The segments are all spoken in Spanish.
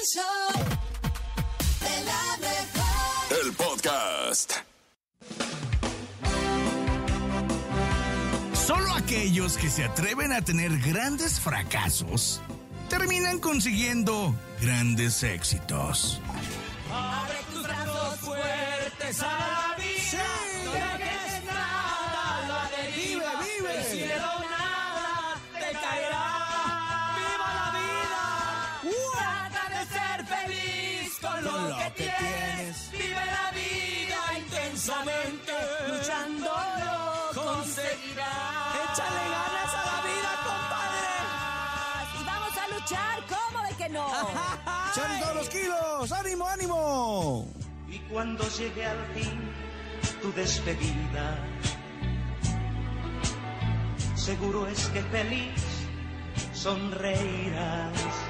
El show de la mejor. El podcast. Solo aquellos que se atreven a tener grandes fracasos terminan consiguiendo grandes éxitos. Abre tus brazos fuertes a la vida. Lo, que tienes. Vive la vida intensamente. Luchándolo conseguirás. Échale ganas a la vida, compadre. Y vamos a luchar, ¿cómo de que no? ¡Echan todos los kilos! ¡Ánimo, ánimo! Y cuando llegue al fin tu despedida, seguro es que feliz sonreirás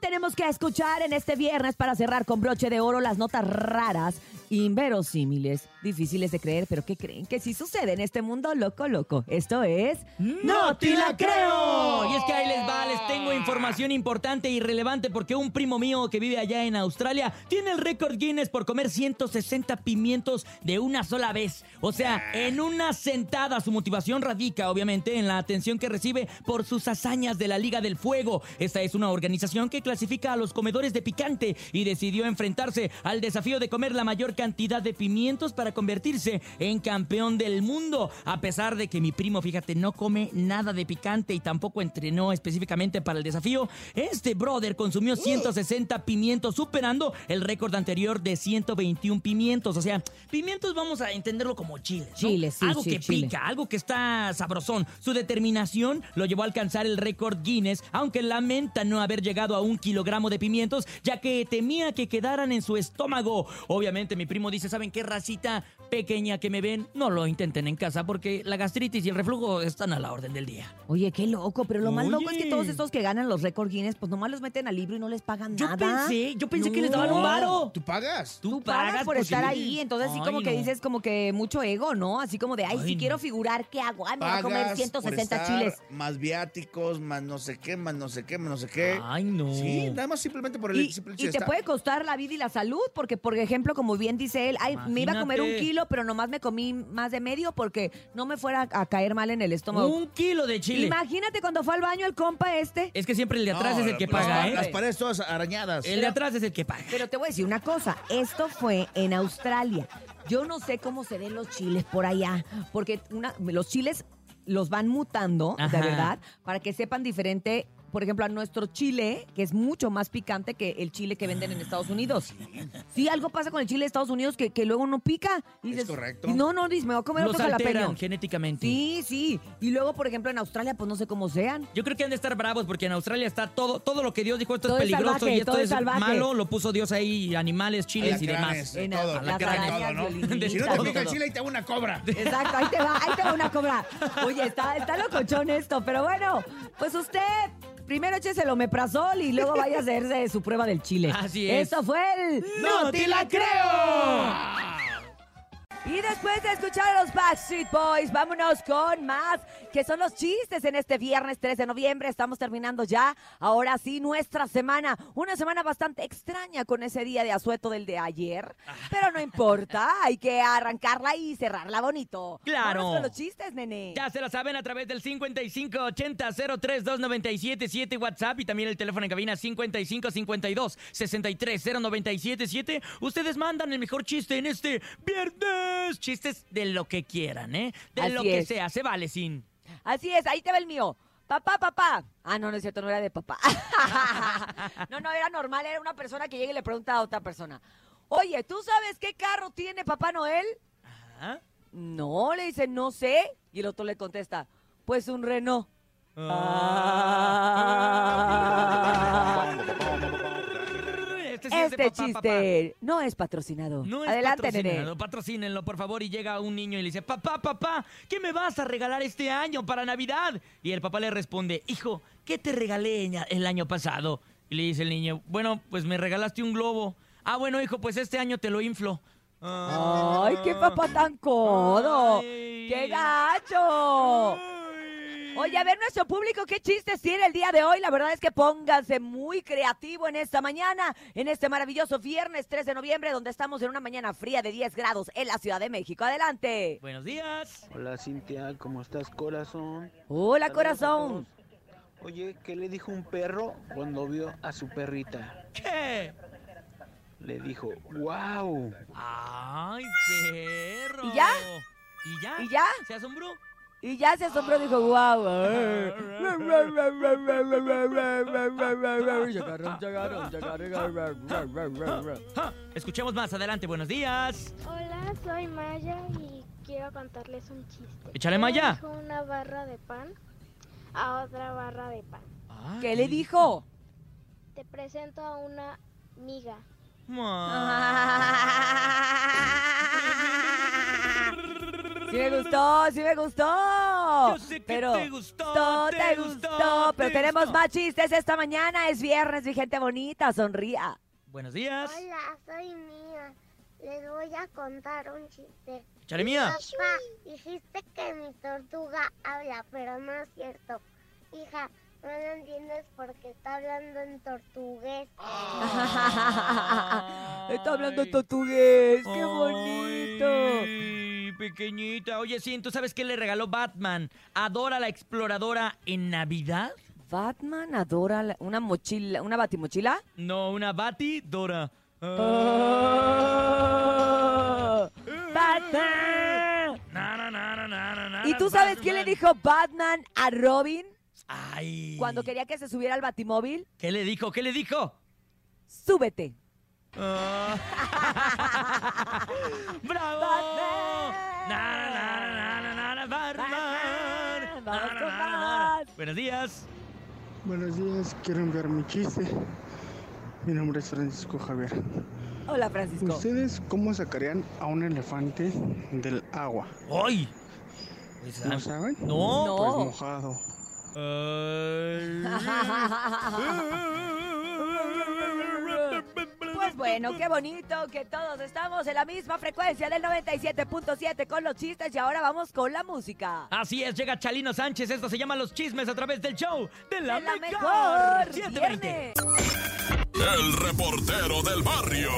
Tenemos que escuchar en este viernes para cerrar con broche de oro las notas raras, inverosímiles, difíciles de creer, pero que creen que sí sucede en este mundo loco loco. Esto es ¡No te la creo! Y es que ahí les va, les tengo información importante y relevante porque un primo mío que vive allá en Australia tiene el récord Guinness por comer 160 pimientos de una sola vez. O sea, en una sentada. Su motivación radica, obviamente, en la atención que recibe por sus hazañas de la Liga del Fuego. Esta es una organización que clasifica a los comedores de picante y decidió enfrentarse al desafío de comer la mayor cantidad de pimientos para convertirse en campeón del mundo. A pesar de que mi primo, fíjate, no come nada de picante y tampoco entrenó específicamente para el desafío, este brother consumió 160 pimientos, superando el récord anterior de 121 pimientos. O sea, pimientos vamos a entenderlo como chiles. ¿no? Chiles, sí, Algo sí, que chile. pica, algo que está sabrosón. Su determinación lo llevó a alcanzar el récord Guinness, aunque lamenta no haber llegado a un kilogramo de pimientos, ya que temía que quedaran en su estómago. Obviamente, mi primo dice: ¿Saben qué racita pequeña que me ven? No lo intenten en casa porque la gastritis y el reflujo están a la orden del día. Oye, qué loco, pero lo más Oye. loco es que todos estos que ganan los récord Guinness, pues nomás los meten al libro y no les pagan Yo nada. pensé, yo pensé que les daban un varo. ¿Tú pagas? Tú pagas por pues, estar sí. ahí, entonces sí Ay, como que dices como que mucho ego, ¿no? Así como de, ay, Ay, si no. quiero figurar, ¿qué hago? Ay, me voy a comer Pagas 160 por estar, chiles. Más viáticos, más no sé qué, más no sé qué, más no sé qué. Ay, no. Sí, nada más simplemente por el Y, simple y te estar. puede costar la vida y la salud, porque por ejemplo, como bien dice él, ay, me iba a comer un Imagínate. kilo, pero nomás me comí más de medio porque no me fuera a caer mal en el estómago. Un kilo de chile. Imagínate cuando fue al baño el compa este. Es que siempre el de atrás No, es el que las- paga, ¿eh? Las paredes todas arañadas. El de atrás es el que paga. Pero te voy a decir una cosa, esto fue en Australia. Yo no sé cómo se ven los chiles por allá, porque una- los chiles los van mutando, de Ajá. verdad, para que sepan diferente, por ejemplo, a nuestro chile, que es mucho más picante que el chile que venden en Estados Unidos. Sí, algo pasa con el chile de Estados Unidos que, que luego no pica. Y Es correcto. no, no, dices, me voy a comer Los otro alteran jalapeño. genéticamente. Sí, sí. Y luego, por ejemplo, en Australia, pues no sé cómo sean. Yo creo que han de estar bravos porque en Australia está todo, todo lo que Dios dijo esto Todo es peligroso salvaje, y esto todo es salvaje. malo, lo puso Dios ahí, animales, chiles y demás. En todo, las alacranes, arañas, todo, ¿no? Si no te Todo, pica el chile, ahí te hago una cobra. Exacto, ahí te va, ahí te va una cobra. Oye, está, está locochón esto, pero bueno, pues usted primero échese el omeprazol y luego vaya a hacerse su prueba del chile. Así es. Esto fue el... ¡No te la creo! Y después de escuchar a los Backstreet Boys, vámonos con más, que son los chistes en este viernes 3 de noviembre. Estamos terminando ya, ahora sí, nuestra semana. Una semana bastante extraña con ese día de asueto del de ayer. Pero no importa, hay que arrancarla y cerrarla bonito. Claro. Vámonos con los chistes, nene. Ya se la saben a través del 5580-032977 WhatsApp y también el teléfono en cabina 5552-630977. Ustedes mandan el mejor chiste en este viernes. Chistes de lo que quieran, ¿eh? De Así lo que es. sea, se vale sin. Así es, ahí te va el mío. Papá, papá. Ah, no, no es cierto, no era de papá. no, no, era normal, era una persona que llega y le pregunta a otra persona. Oye, ¿tú sabes qué carro tiene Papá Noel? ¿Ah? No, le dice, no sé. Y el otro le contesta, pues un Renault. Ah. Este, de Este papá, chiste no es patrocinado. No es Adelante, patrocinado, nene. patrocínenlo, por favor. Y llega un niño y le dice, papá, papá, ¿qué me vas a regalar este año para Navidad? Y el papá le responde, hijo, ¿qué te regalé el año pasado? Y le dice el niño, bueno, pues me regalaste un globo. Ah, bueno, hijo, pues este año te lo inflo. Ay, qué papá tan codo. Ay. ¡Qué gacho! Oye, a ver nuestro público, ¿qué chistes tiene el día de hoy? La verdad es que pónganse muy creativo en esta mañana, en este maravilloso viernes 3 de noviembre, donde estamos en una mañana fría de 10 grados en la Ciudad de México. Adelante. Buenos días. Hola Cintia, ¿cómo estás corazón? Hola, Saludos corazón. Oye, ¿qué le dijo un perro cuando vio a su perrita? ¿Qué? Le dijo, wow. Ay, perro. ¿Y ya? ¿Y ya? ¿Y ya? ¿Se asombró? Y ya se asombró, dijo, wow. Escuchemos más adelante. Buenos días. Hola, soy Maya y quiero contarles un chiste. Échale, ¿Qué le Maya. dijo una barra de pan a otra barra de pan. ¿Qué le dijo? Te presento a una miga. Sí me gustó, sí me gustó. Yo sé que pero te gustó, todo te te gustó, gustó, pero te tenemos gustó. más chistes esta mañana. Es viernes, mi gente bonita, sonría. Buenos días. Hola, soy Mía. Les voy a contar un chiste. Échale mía. Papá, dijiste que mi tortuga habla, pero no es cierto. Hija, no lo entiendes porque está hablando en tortugués. Está hablando portugués, qué Ay, bonito. Pequeñita. Oye, sí, ¿tú sabes qué le regaló Batman? Adora la exploradora en Navidad. Batman adora la- una mochila, una batimochila. No, una Bati Dora. Oh, Batman. Na, na, na, na, na, na, na, ¿Y tú sabes qué le Batman. dijo Batman a Robin Ay. cuando quería que se subiera al batimóvil? ¿Qué le dijo? ¿Qué le dijo? Súbete. Ah. ¡Bravo! Batman. Buenos días. Buenos días, quiero enviar mi chiste. Mi nombre es Francisco Javier. Hola, Francisco. ¿Ustedes cómo sacarían a un elefante del agua? ¡Ay! Pues, ¿No ah, saben? No. No. Pues mojado. Bueno, qué bonito que todos estamos en la misma frecuencia del 97.7 con los chistes y ahora vamos con la música. Así es, llega Chalino Sánchez. Esto se llama Los Chismes a través del show de la, De la mejor. mejor 720. viernes. El reportero del barrio.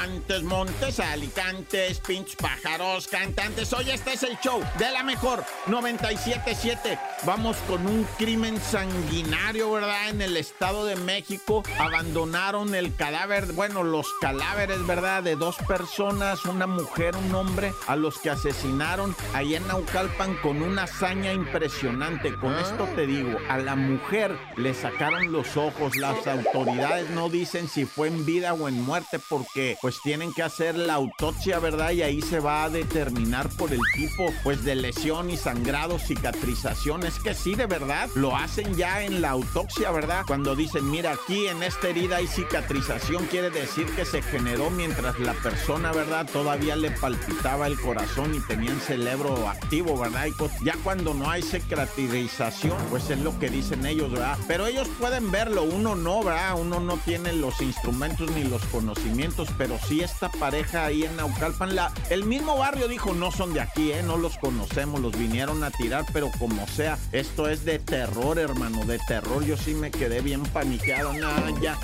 Calmantes, montes, alicantes, pinches pájaros, cantantes. Oye, este es el show de la mejor 977. Vamos con un crimen sanguinario, ¿verdad? En el Estado de México abandonaron el cadáver, bueno, los cadáveres, ¿verdad? De dos personas, una mujer, un hombre, a los que asesinaron allá en Naucalpan con una hazaña impresionante. Con esto te digo, a la mujer le sacaron los ojos. Las autoridades no dicen si fue en vida o en muerte porque pues tienen que hacer la autopsia, ¿verdad? Y ahí se va a determinar por el tipo pues de lesión y sangrado, cicatrización. Es que sí, de verdad, lo hacen ya en la autopsia, ¿verdad? Cuando dicen, mira, aquí en esta herida hay cicatrización, quiere decir que se generó mientras la persona, ¿verdad? Todavía le palpitaba el corazón y tenía el cerebro activo, ¿verdad? Y pues, ya cuando no hay cicatrización, pues es lo que dicen ellos, ¿verdad? Pero ellos pueden verlo, uno no, ¿verdad? Uno no tiene los instrumentos ni los conocimientos, pero sí, esta pareja ahí en Naucalpan, la, el mismo barrio dijo, no son de aquí, ¿eh? no los conocemos, los vinieron a tirar, pero como sea, esto es de terror, hermano, de terror. Yo sí me quedé bien paniqueado, nada, ya.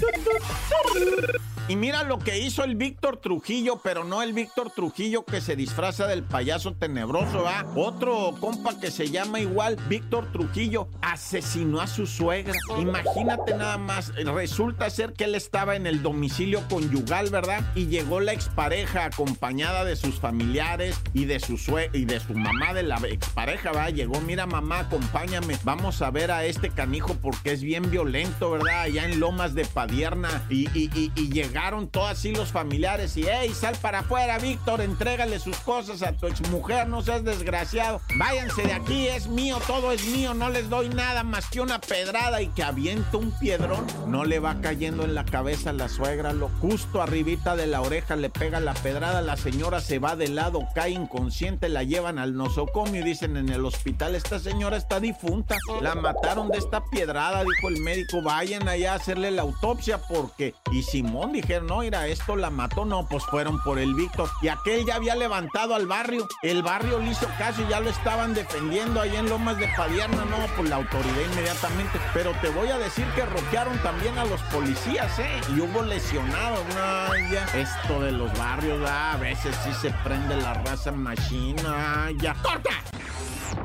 Y mira lo que hizo el Víctor Trujillo, pero no el Víctor Trujillo que se disfraza del payaso tenebroso, ¿va? Otro compa que se llama igual Víctor Trujillo asesinó a su suegra. Imagínate nada más, resulta ser que él estaba en el domicilio conyugal, ¿verdad? Llegó la expareja acompañada de sus familiares y de su sue y de su mamá de la expareja, ¿va? Llegó, mira mamá, acompáñame, vamos a ver a este canijo porque es bien violento, ¿verdad? Allá en Lomas de Padierna y, y, llegaron todos así los familiares y, hey, sal para afuera, Víctor, entrégale sus cosas a tu exmujer, no seas desgraciado. Váyanse de aquí, es mío, todo es mío, no les doy nada más que una pedrada y que avienta un piedrón. No le va cayendo en la cabeza a la suegra, lo justo arribita de la oreja le pega la pedrada, la señora se va de lado, cae inconsciente, la llevan al nosocomio y dicen en el hospital, esta señora está difunta, la mataron de esta piedrada, dijo el médico, vayan allá a hacerle la autopsia porque... Y Simón dijeron, no, mira, esto la mató, no, pues fueron por el Víctor. Y aquel ya había levantado al barrio, el barrio le hizo caso y ya lo estaban defendiendo ahí en Lomas de Padierna, no, pues la autoridad inmediatamente. Pero te voy a decir que roquearon también a los policías, ¿eh? Y hubo lesionados, no, ya. Esto de los barrios, a veces sí se prende la raza machina, ya. ¡Corta!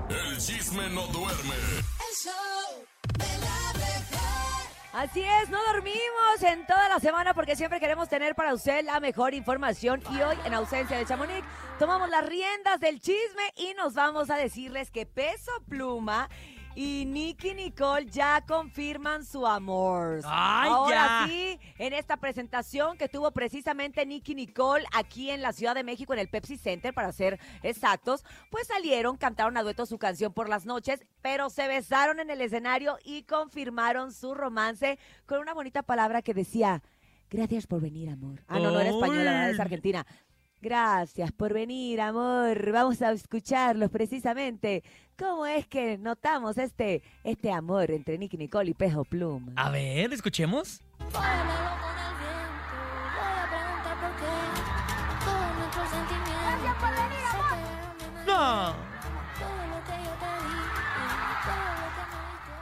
El chisme no duerme. El show de la. Así es, no dormimos en toda la semana porque siempre queremos tener para usted la mejor información y hoy, en ausencia de Chamonix, tomamos las riendas del chisme y nos vamos a decirles que Peso Pluma y Nicky Nicole ya confirman su amor. ¡Ay, Ahora ya! sí, en esta presentación que tuvo precisamente Nicky Nicole aquí en la Ciudad de México, en el Pepsi Center, para ser exactos, pues salieron, cantaron a dueto su canción por las noches, pero se besaron en el escenario y confirmaron su romance con una bonita palabra que decía, gracias por venir, amor. Ah, no, no era española, es argentina. Gracias por venir, amor. Vamos a escucharlos precisamente. ¿Cómo es que notamos este, este amor entre Nicky Nicole y Pejo Pluma? A ver, escuchemos. Voy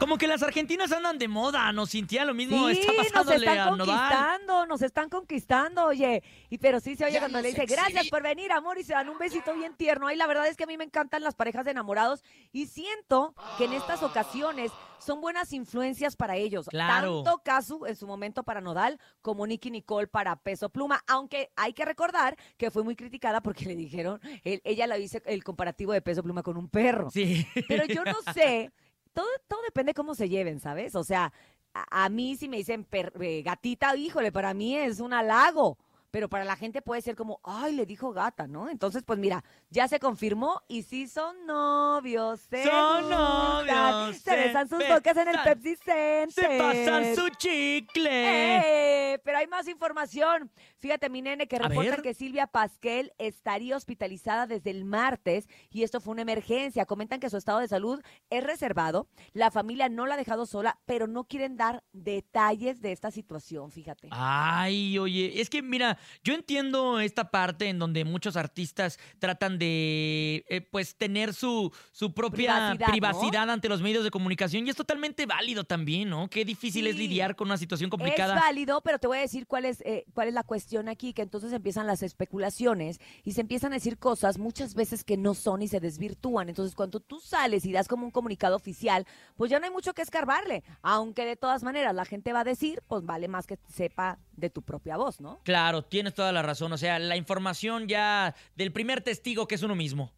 Como que las argentinas andan de moda, ¿no, Cintia? Lo mismo Sí, está nos pasándole están a Nodal. conquistando, nos están conquistando, oye. Y pero sí se oye Ya cuando nos le dice, gracias exhibí". por venir, amor, y se dan un besito bien tierno. Ay, la verdad es que a mí me encantan las parejas de enamorados y siento que en estas ocasiones son buenas influencias para ellos. Claro. Tanto Casu en su momento para Nodal como Nicky Nicole para Peso Pluma, aunque hay que recordar que fue muy criticada porque le dijeron, él- ella la dice el comparativo de Peso Pluma con un perro. Sí. Pero yo no sé, todo, todo depende cómo se lleven, ¿sabes? O sea, a, mí si me dicen per- eh, gatita, híjole, para mí es un halago. Pero para la gente puede ser como, ay, le dijo gata, ¿no? Entonces, pues mira, ya se confirmó y sí son novios. Se Son gustan, novios, Se se besan sus bocas en el Pepsi Center. Se pasan su chicle. ¡Eh! Pero hay más información. Fíjate, mi nene, que reporta que Silvia Pasquel estaría hospitalizada desde el martes y esto fue una emergencia. Comentan que su estado de salud es reservado. La familia no la ha dejado sola, pero no quieren dar detalles de esta situación, fíjate. Ay, oye, es que mira, yo entiendo esta parte en donde muchos artistas tratan de, eh, pues, tener su, su propia Privacidad, privacidad, ¿no? ante los medios de comunicación y es totalmente válido también, ¿no? Qué difícil es lidiar con una situación Es complicada. válido, pero te voy a decir cuál es, eh, cuál es la cuestión aquí, que entonces empiezan las especulaciones y se empiezan a decir cosas muchas veces que no son y se desvirtúan. Entonces, cuando tú sales y das como un comunicado oficial, pues ya no hay mucho que escarbarle. Aunque de todas maneras la gente va a decir, pues vale más que sepa de tu propia voz, ¿no? Claro, tienes toda la razón. O sea, la información ya del primer testigo que es uno mismo.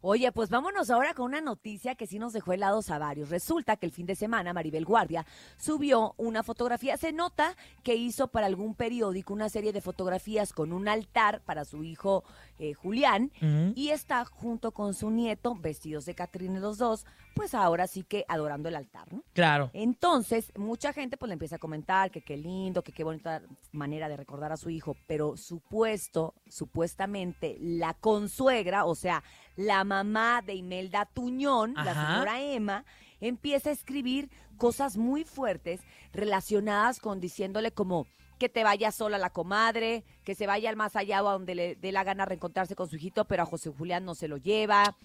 Oye, pues vámonos ahora con una noticia que sí nos dejó helados a varios. Resulta que el fin de semana Maribel Guardia subió una fotografía. Se nota que hizo para algún periódico una serie de fotografías con un altar para su hijo eh, Julián y está junto con su nieto, vestidos de Catrina los dos, pues ahora sí que adorando el altar, ¿no? Claro. Entonces, mucha gente pues le empieza a comentar que qué lindo, que qué bonita manera de recordar a su hijo, pero supuesto, supuestamente, la consuegra, o sea, la mamá de Imelda Tuñón, la señora Emma, empieza a escribir cosas muy fuertes relacionadas con diciéndole como que te vaya sola la comadre, que se vaya al más allá o a donde le dé la gana reencontrarse con su hijito, pero a José Julián no se lo lleva.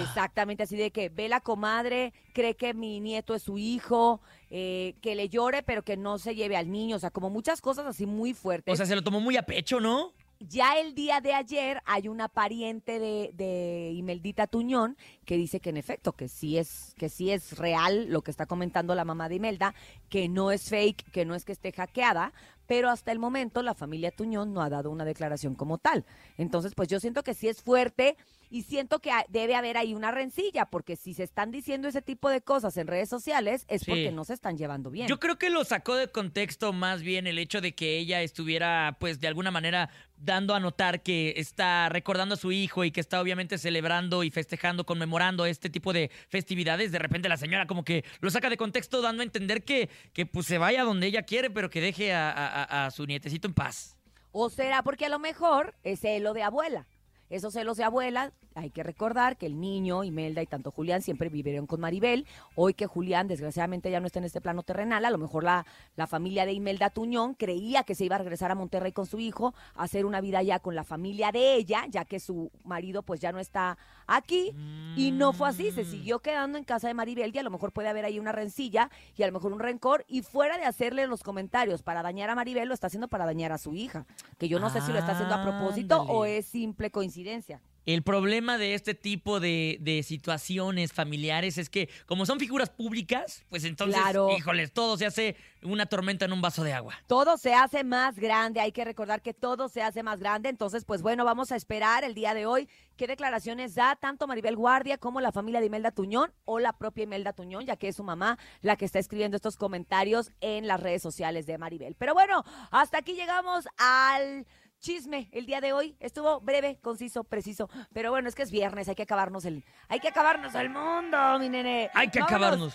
Exactamente, así de que ve la comadre, cree que mi nieto es su hijo, eh, que le llore, pero que no se lleve al niño. O sea, como muchas cosas así muy fuertes. O sea, se lo tomó muy a pecho, ¿no? Ya el día de ayer hay una pariente de, de Imeldita Tuñón que dice que en efecto, que sí es, que sí es real lo que está comentando la mamá de Imelda, que no es fake, que no es que esté hackeada, pero hasta el momento la familia Tuñón no ha dado una declaración como tal. Entonces, pues yo siento que sí es fuerte y siento que debe haber ahí una rencilla, porque si se están diciendo ese tipo de cosas en redes sociales es Sí. porque no se están llevando bien. Yo creo que lo sacó de contexto más bien el hecho de que ella estuviera, pues, de alguna manera dando a notar que está recordando a su hijo y que está obviamente celebrando y festejando, conmemorando este tipo de festividades. De repente la señora como que lo saca de contexto dando a entender que, que pues se vaya donde ella quiere, pero que deje a, a- a- a su nietecito en paz. O será porque a lo mejor es celo de abuela. Esos celos de abuela, hay que recordar que el niño, Imelda y tanto Julián siempre vivieron con Maribel. Hoy que Julián, desgraciadamente, ya no está en este plano terrenal, a lo mejor la, la familia de Imelda Tuñón creía que se iba a regresar a Monterrey con su hijo, a hacer una vida ya con la familia de ella, ya que su marido pues ya no está aquí. Y no fue así, se siguió quedando en casa de Maribel y a lo mejor puede haber ahí una rencilla y a lo mejor un rencor. Y fuera de hacerle los comentarios para dañar a Maribel, lo está haciendo para dañar a su hija. Que yo no sé si lo está haciendo a propósito o es simple coincidencia. El problema de este tipo de, de situaciones familiares es que, como son figuras públicas, pues entonces, Claro. híjoles, todo se hace una tormenta en un vaso de agua. Todo se hace más grande, hay que recordar que todo se hace más grande, entonces pues bueno, vamos a esperar el día de hoy qué declaraciones da tanto Maribel Guardia como la familia de Imelda Tuñón o la propia Imelda Tuñón, ya que es su mamá la que está escribiendo estos comentarios en las redes sociales de Maribel. Pero bueno, hasta aquí llegamos al chisme el día de hoy. Estuvo breve, conciso, preciso, pero bueno, es que es viernes, hay que acabarnos el hay que acabarnos el mundo, mi nene. Hay que Vámonos. acabarnos.